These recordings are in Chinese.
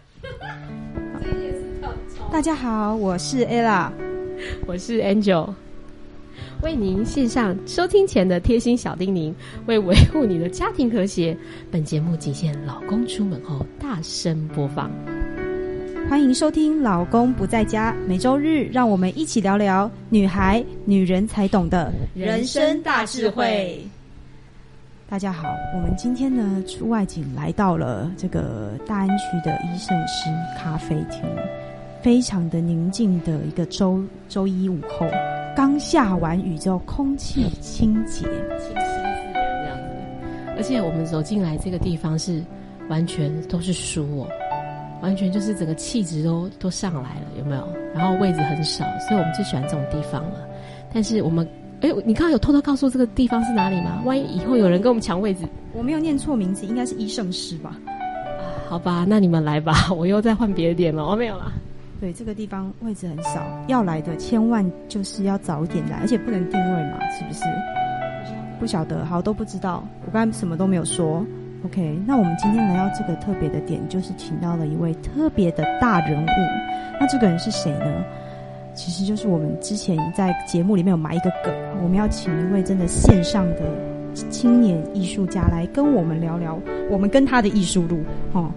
大家好，我是 ella，我是 Angel，为您献上收听前的贴心小叮咛，为维护你的家庭和谐，本节目仅限老公出门后大声播放。欢迎收听《老公不在家》，每周日让我们一起聊聊女孩、女人才懂的人生大智慧。大家好，我们今天呢出外景来到了这个大安区的医圣师咖啡厅，非常的宁静的一个周周一午后，刚下完雨之后，空气清洁、清新自然这样子。而且我们走进来这个地方是完全都是书哦。完全就是整个气质都都上来了，有没有？然后位置很少，所以我们最喜欢这种地方了。但是我们，哎，你刚刚有偷偷告诉这个地方是哪里吗？万一以后有人跟我们抢位置，我没有念错名字，应该是医圣师吧？啊，好吧，那你们来吧，我又再换别的点了。我没有了。对，这个地方位置很少，要来的千万就是要早一点来，而且不能定位嘛，是不是？不晓得，好都不知道，我刚才什么都没有说。OK，那我们今天来到这个特别的点，就是请到了一位特别的大人物。那这个人是谁呢？其实就是我们之前在节目里面有埋一个梗，我们要请一位真的线上的青年艺术家来跟我们聊聊我们跟他的艺术路。哦，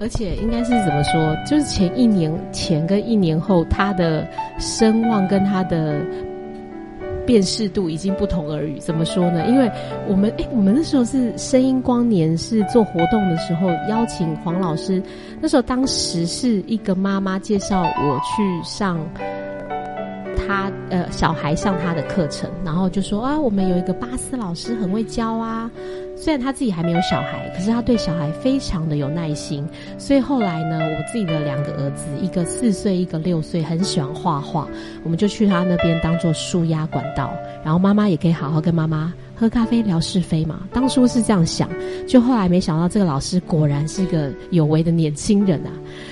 而且应该是怎么说？就是前一年前跟一年后，他的声望跟他的。辨识度已经不同而已，怎么说呢？因为我们哎，我们那时候是声音光年是做活动的时候邀请黄老师，那时候当时是一个妈妈介绍我去上他呃小孩上他的课程，然后就说啊，我们有一个巴斯老师很会教啊。虽然他自己还没有小孩，可是他对小孩非常的有耐心。所以后来呢，我自己的两个儿子，一个四岁，一个六岁，很喜欢画画，我们就去他那边当做舒压管道，然后妈妈也可以好好跟妈妈喝咖啡聊是非嘛。当初是这样想，就后来没想到这个老师果然是一个有为的年轻人啊，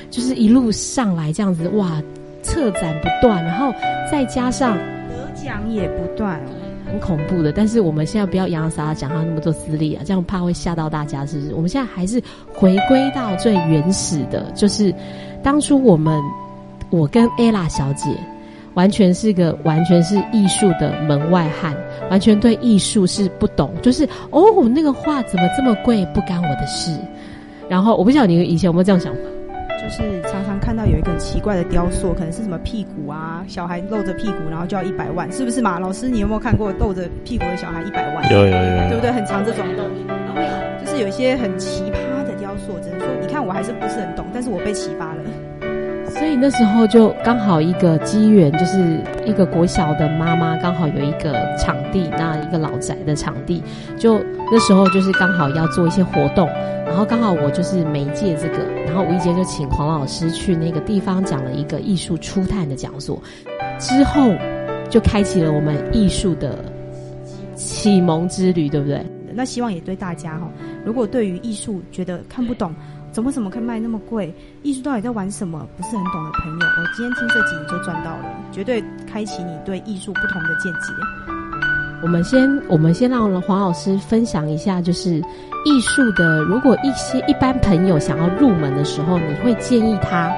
就是一路上来这样子哇，策展不断，然后再加上得奖也不断。很恐怖的，但是我们现在不要洋洋洒洒讲他那么多资历啊，这样怕会吓到大家，是不是？我们现在还是回归到最原始的，就是当初我们我跟 ella 小姐完全是个完全是艺术的门外汉，完全对艺术是不懂，就是哦，那个画怎么这么贵，不干我的事。然后我不晓得你以前有没有这样想法。就是到有一个很奇怪的雕塑，可能是什么屁股啊，小孩露着屁股，然后就要一百万，是不是嘛？老师，你有没有看过露着屁股的小孩一百万？有有有，对不对？很长这种，就是有一些很奇葩的雕塑，只能说，你看我还是不是很懂，但是我被启发了。所以那时候就刚好一个机缘，就是一个国小的妈妈刚好有一个场地，那一个老宅的场地，就那时候就是刚好要做一些活动，然后刚好我就是媒介这个，然后无意间就请黄老师去那个地方讲了一个艺术初探的讲座，之后就开启了我们艺术的启蒙之旅，对不对？那希望也对大家哈，如果对于艺术觉得看不懂。怎么怎么可以卖那么贵？艺术到底在玩什么？不是很懂的朋友，我今天听这集你就赚到了，绝对开启你对艺术不同的见解。我们先，我们先让黄老师分享一下，就是艺术的，如果一些一般朋友想要入门的时候，你会建议他。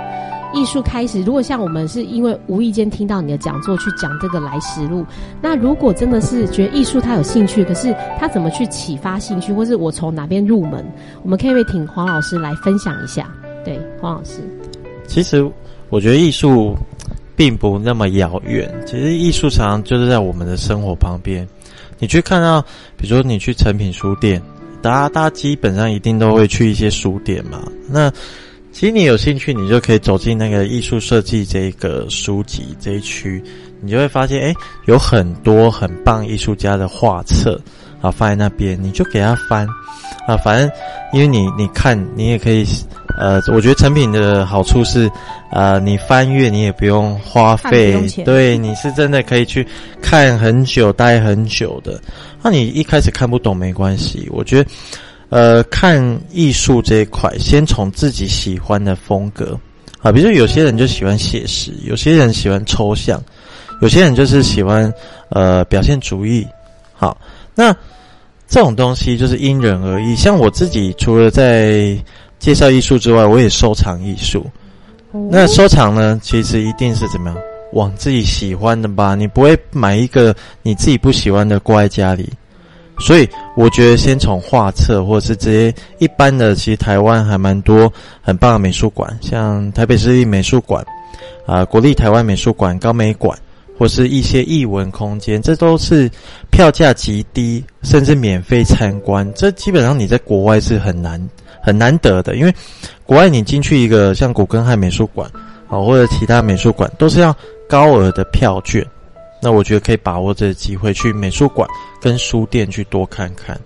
艺术开始，如果像我们是因为无意间听到你的讲座去讲这个来时路，那如果真的是觉得艺术他有兴趣，可是他怎么去启发兴趣，或是我从哪边入门，我们可以不请黄老师来分享一下？对，黄老师，其实我觉得艺术并不那么遥远，其实艺术常常就是在我们的生活旁边。你去看到，比如说你去成品书店，大家大家基本上一定都会去一些书店嘛，那。其实你有兴趣，你就可以走进那个艺术设计这个书籍这一区，你就会发现，哎，有很多很棒艺术家的画册啊，放在那边，你就给他翻啊，反正因为你你看，你也可以，呃，我觉得成品的好处是，呃，你翻阅你也不用花费，对，你是真的可以去看很久，待很久的。那你一开始看不懂没关系，我觉得。呃，看艺术这一块，先从自己喜欢的风格啊，比如说有些人就喜欢写实，有些人喜欢抽象，有些人就是喜欢呃表现主义。好，那这种东西就是因人而异。像我自己，除了在介绍艺术之外，我也收藏艺术。那收藏呢，其实一定是怎么样，往自己喜欢的吧？你不会买一个你自己不喜欢的挂在家里。所以我觉得，先从画册，或者是这些一般的，其实台湾还蛮多很棒的美术馆，像台北市立美术馆，啊，国立台湾美术馆、高美馆，或是一些艺文空间，这都是票价极低，甚至免费参观。这基本上你在国外是很难很难得的，因为国外你进去一个像古根汉美术馆，啊，或者其他美术馆，都是要高额的票券。那我觉得可以把握这个机会去美术馆跟书店去多看看。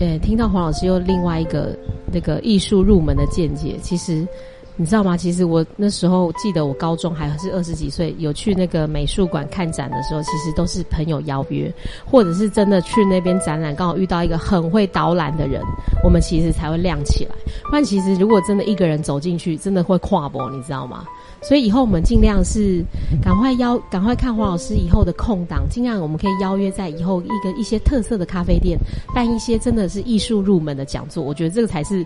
呃，听到黄老师又另外一个那个艺术入门的见解，其实你知道吗？其实我那时候记得我高中还是二十几岁，有去那个美术馆看展的时候，其实都是朋友邀约，或者是真的去那边展览，刚好遇到一个很会导览的人，我们其实才会亮起来。不然其实如果真的一个人走进去，真的会跨博，你知道吗？所以以后我们尽量是赶快邀，赶快看黄老师以后的空档，尽量我们可以邀约在以后一个一些特色的咖啡店办一些真的是艺术入门的讲座。我觉得这个才是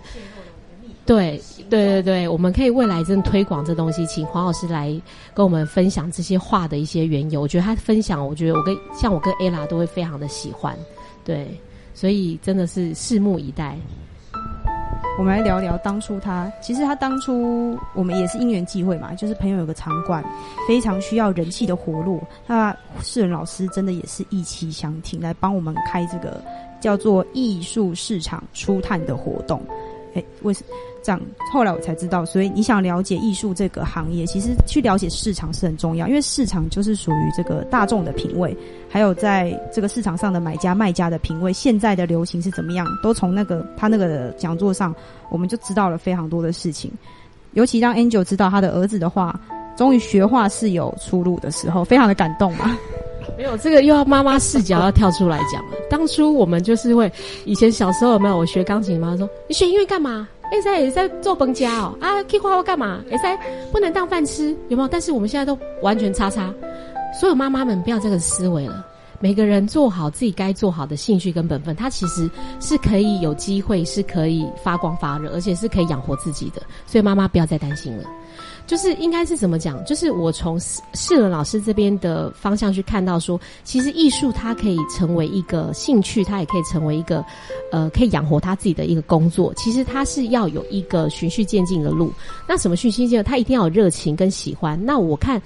对对对对，我们可以未来真的推广这东西，请黄老师来跟我们分享这些画的一些缘由。我觉得他分享，我觉得我跟像我跟 ella 都会非常的喜欢，对，所以真的是拭目以待。我们来聊聊当初他，其实他当初我们也是因缘际会嘛，就是朋友有个场馆，非常需要人气的活络，那世人老师真的也是意气相挺，来帮我们开这个叫做艺术市场初探的活动。哎，为什这样？后来我才知道，所以你想了解艺术这个行业，其实去了解市场是很重要，因为市场就是属于这个大众的品味，还有在这个市场上的买家卖家的品味，现在的流行是怎么样，都从那个他那个讲座上，我们就知道了非常多的事情。尤其让 Angel 知道他的儿子的话，终于学画是有出路的时候，非常的感动嘛。没有这个又要妈妈视角要跳出来讲了。当初我们就是会，以前小时候有没有我学钢琴？妈妈说你学音乐干嘛？哎在也在做崩家哦啊，可以画画干嘛？哎在不能当饭吃有没有？但是我们现在都完全叉叉，所有妈妈们不要这个思维了。每个人做好自己该做好的兴趣跟本分，他其实是可以有机会，是可以发光发热，而且是可以养活自己的。所以妈妈不要再担心了。就是应该是怎么讲？就是我从世伦老师这边的方向去看到，说其实艺术它可以成为一个兴趣，它也可以成为一个，呃，可以养活他自己的一个工作。其实它是要有一个循序渐进的路。那什么循序渐进？他一定要有热情跟喜欢。那我看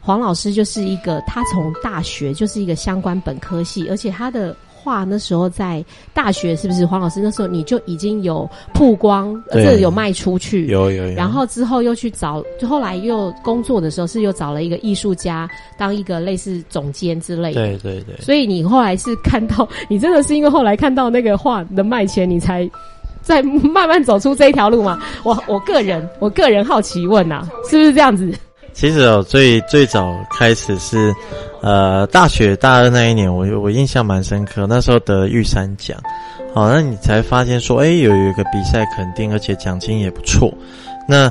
黄老师就是一个，他从大学就是一个相关本科系，而且他的。画那时候在大学是不是黄老师那时候你就已经有曝光，这有卖出去，有有有。然后之后又去找，就后来又工作的时候是又找了一个艺术家当一个类似总监之类的。对对对。所以你后来是看到，你真的是因为后来看到那个画能卖钱，你才在慢慢走出这一条路吗？我我个人我个人好奇问呐，是不是这样子？其实哦，最最早开始是，呃，大学大二那一年，我我印象蛮深刻。那时候得玉山奖，好，那你才发现说，哎，有有一个比赛肯定，而且奖金也不错。那，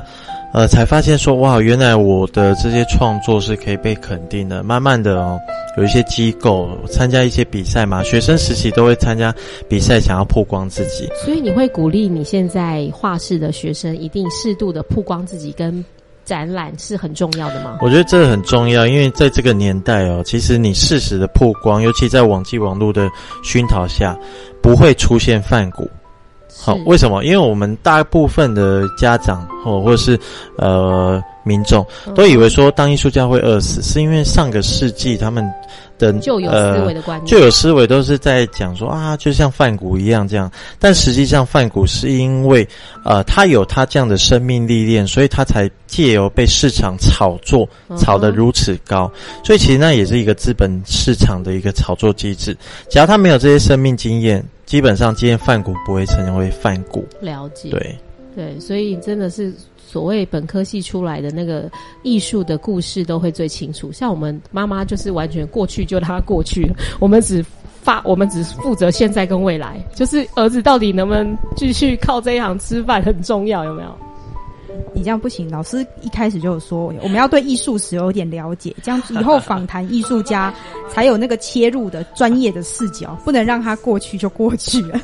呃，才发现说，哇，原来我的这些创作是可以被肯定的。慢慢的哦，有一些机构参加一些比赛嘛，学生时期都会参加比赛，想要曝光自己。所以你会鼓励你现在画室的学生，一定适度的曝光自己跟。展览是很重要的吗？我觉得这个很重要，因为在这个年代哦，其实你适时的曝光，尤其在网际网络的熏陶下，不会出现泛股。好，为什么？因为我们大部分的家长哦，或者是呃民众，都以为说当艺术家会饿死，是因为上个世纪他们。的就有思维的观念，就有思维都是在讲说啊，就像范谷一样这样。但实际上，范谷是因为呃，他有他这样的生命历练，所以他才借由被市场炒作炒得如此高。所以其实那也是一个资本市场的一个炒作机制。只要他没有这些生命经验，基本上今天范谷不会成为范谷。了解，对对，所以真的是。所谓本科系出来的那个艺术的故事都会最清楚，像我们妈妈就是完全过去就让它过去了，我们只发我们只负责现在跟未来，就是儿子到底能不能继续靠这一行吃饭很重要，有没有？你这样不行，老师一开始就有说我们要对艺术史有点了解，这样以后访谈艺术家才有那个切入的专业的视角，不能让他过去就过去了。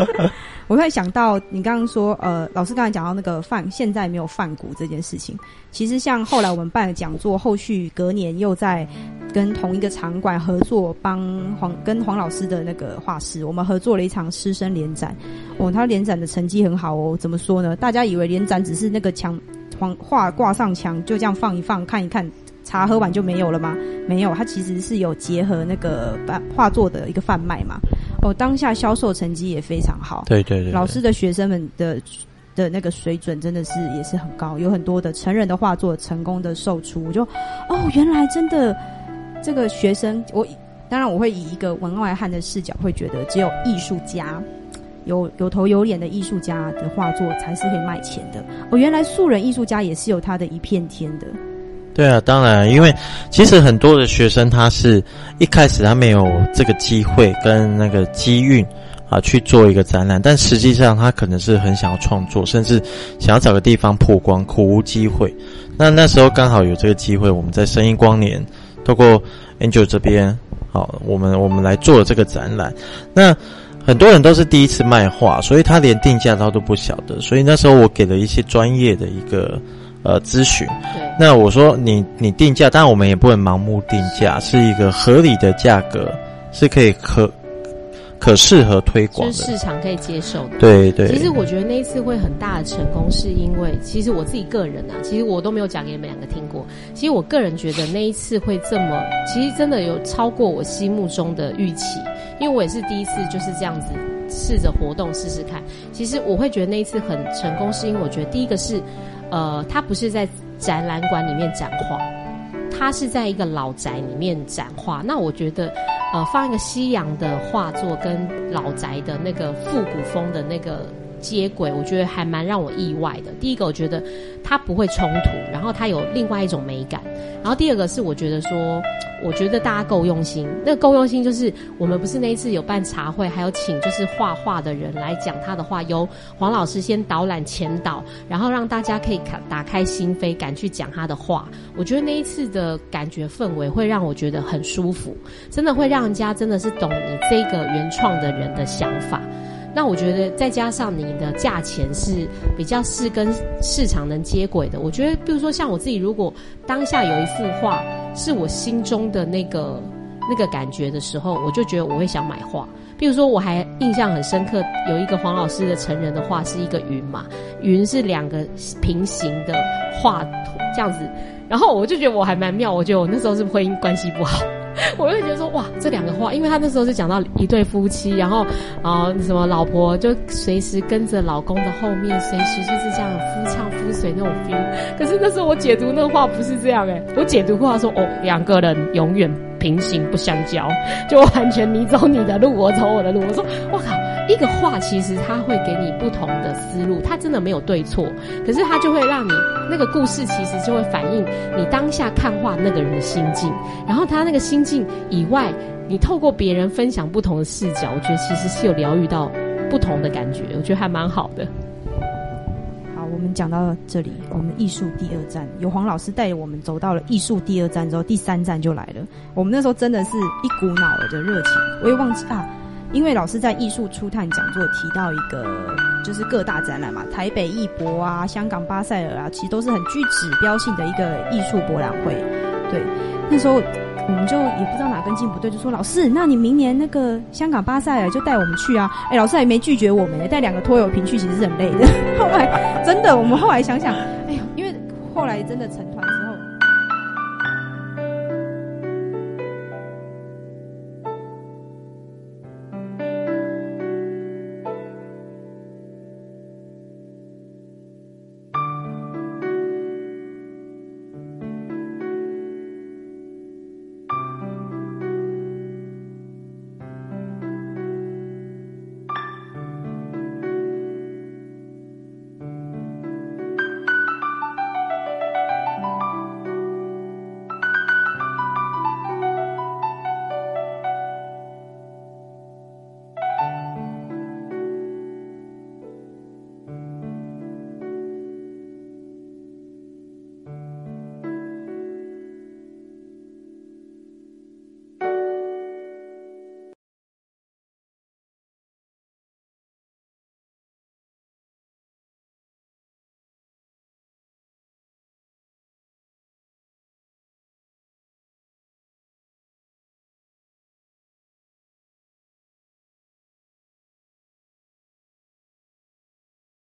我会想到你刚刚说，呃，老师刚才讲到那个范，现在没有范古这件事情。其实像后来我们办了讲座，后续隔年又在跟同一个场馆合作，帮黄跟黄老师的那个画室，我们合作了一场师生联展。哦，他联展的成绩很好哦。怎么说呢？大家以为联展只是那个墙黄画挂上墙，就这样放一放，看一看，茶喝完就没有了吗？没有，它其实是有结合那个画作的一个贩卖嘛。哦，当下销售成绩也非常好。对对对，老师的学生们的的那个水准真的是也是很高，有很多的成人的画作成功的售出。我就哦，原来真的这个学生，我当然我会以一个文外汉的视角，会觉得只有艺术家有有头有脸的艺术家的画作才是可以卖钱的。哦，原来素人艺术家也是有他的一片天的。对啊，当然，因为其实很多的学生，他是一开始他没有这个机会跟那个机运啊去做一个展览，但实际上他可能是很想要创作，甚至想要找个地方曝光，苦无机会。那那时候刚好有这个机会，我们在声音光年透过 Angel 这边，好，我们我们来做了这个展览。那很多人都是第一次卖画，所以他连定价他都不晓得，所以那时候我给了一些专业的一个。呃，咨询。对。那我说你你定价，当然我们也不能盲目定价，是一个合理的价格，是可以可可适合推广的，市场可以接受的。对对。其实我觉得那一次会很大的成功，是因为其实我自己个人啊，其实我都没有讲给你们两个听过。其实我个人觉得那一次会这么，其实真的有超过我心目中的预期，因为我也是第一次就是这样子试着活动试试看。其实我会觉得那一次很成功，是因为我觉得第一个是。呃，他不是在展览馆里面展画，他是在一个老宅里面展画。那我觉得，呃，放一个西洋的画作跟老宅的那个复古风的那个。接轨，我觉得还蛮让我意外的。第一个，我觉得它不会冲突，然后它有另外一种美感。然后第二个是，我觉得说，我觉得大家够用心。那够用心就是，我们不是那一次有办茶会，还有请就是画画的人来讲他的话，由黄老师先导览前导，然后让大家可以开打开心扉，敢去讲他的话。我觉得那一次的感觉氛围会让我觉得很舒服，真的会让人家真的是懂你这个原创的人的想法。那我觉得再加上你的价钱是比较是跟市场能接轨的。我觉得，比如说像我自己，如果当下有一幅画是我心中的那个那个感觉的时候，我就觉得我会想买画。比如说，我还印象很深刻，有一个黄老师的成人的画是一个云嘛，云是两个平行的画图这样子，然后我就觉得我还蛮妙，我觉得我那时候是婚姻关系不好。我就觉得说哇，这两个话，因为他那时候是讲到一对夫妻，然后啊什么老婆就随时跟着老公的后面，随时就是这样夫唱妇随那种 feel。可是那时候我解读那话不是这样哎，我解读话说哦，两个人永远平行不相交，就完全你走你的路，我走我的路。我说我靠。一个画其实它会给你不同的思路，它真的没有对错，可是它就会让你那个故事其实就会反映你当下看画那个人的心境，然后他那个心境以外，你透过别人分享不同的视角，我觉得其实是有疗愈到不同的感觉，我觉得还蛮好的。好，我们讲到这里，我们艺术第二站有黄老师带着我们走到了艺术第二站之后，第三站就来了。我们那时候真的是一股脑的热情，我也忘记啊。因为老师在艺术初探讲座提到一个，就是各大展览嘛，台北艺博啊，香港巴塞尔啊，其实都是很具指标性的一个艺术博览会。对，那时候我们就也不知道哪根筋不对，就说老师，那你明年那个香港巴塞尔就带我们去啊？哎，老师还没拒绝我们，带两个拖油瓶去其实是很累的。后来真的，我们后来想想，哎呀，因为后来真的成。